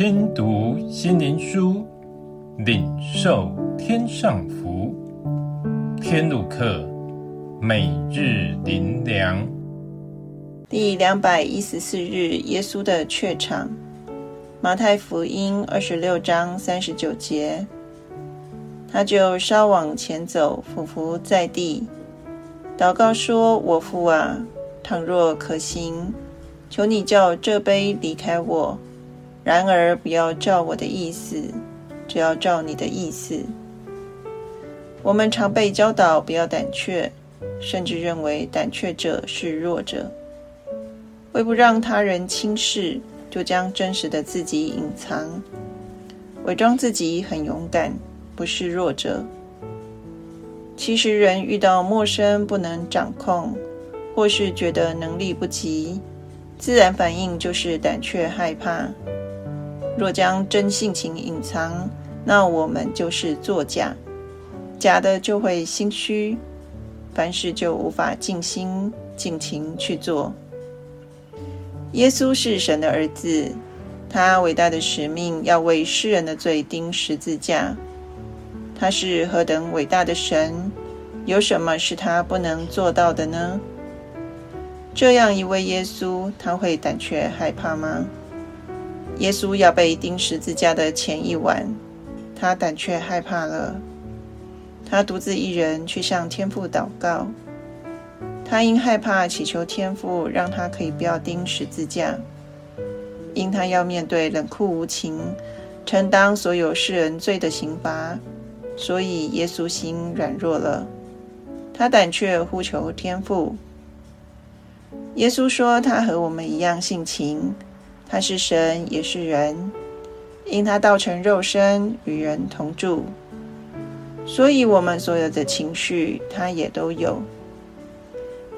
听读心灵书，领受天上福。天路客，每日灵粮。第两百一十四日，耶稣的怯场。马太福音二十六章三十九节，他就稍往前走，俯伏在地，祷告说：“我父啊，倘若可行，求你叫这杯离开我。然而不要照我的意思，只要照你的意思。”我们常被教导不要胆怯，甚至认为胆怯者是弱者，为不让他人轻视。就将真实的自己隐藏，伪装自己很勇敢，不是弱者。其实，人遇到陌生不能掌控，或是觉得能力不及，自然反应就是胆怯害怕。若将真性情隐藏，那我们就是作假，假的就会心虚，凡事就无法尽心尽情去做。耶稣是神的儿子，他伟大的使命要为世人的罪钉十字架。他是何等伟大的神，有什么是他不能做到的呢？这样一位耶稣，他会胆怯害怕吗？耶稣要被钉十字架的前一晚，他胆怯害怕了。他独自一人去向天父祷告。他因害怕，祈求天父让他可以不要钉十字架，因他要面对冷酷无情、承担所有世人罪的刑罚，所以耶稣心软弱了。他胆怯呼求天父。耶稣说：“他和我们一样性情，他是神也是人，因他道成肉身与人同住，所以我们所有的情绪，他也都有。”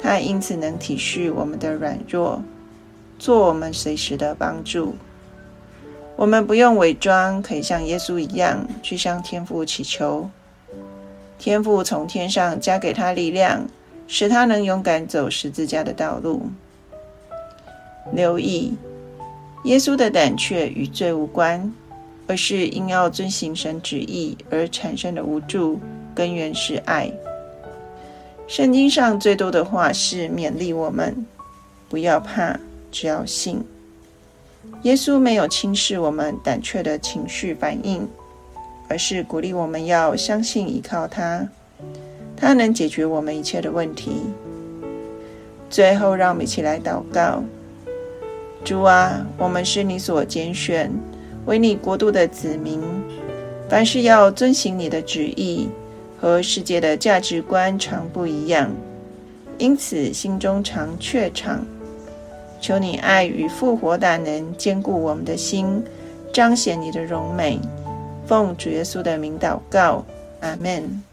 他因此能体恤我们的软弱，做我们随时的帮助。我们不用伪装，可以像耶稣一样去向天父祈求。天父从天上加给他力量，使他能勇敢走十字架的道路。留意，耶稣的胆怯与罪无关，而是因要遵行神旨意而产生的无助，根源是爱。圣经上最多的话是勉励我们不要怕，只要信。耶稣没有轻视我们胆怯的情绪反应，而是鼓励我们要相信依靠他，他能解决我们一切的问题。最后，让我们一起来祷告：主啊，我们是你所拣选、为你国度的子民，凡事要遵行你的旨意。和世界的价值观常不一样，因此心中常怯场。求你爱与复活大能坚固我们的心，彰显你的荣美。奉主耶稣的名祷告，阿门。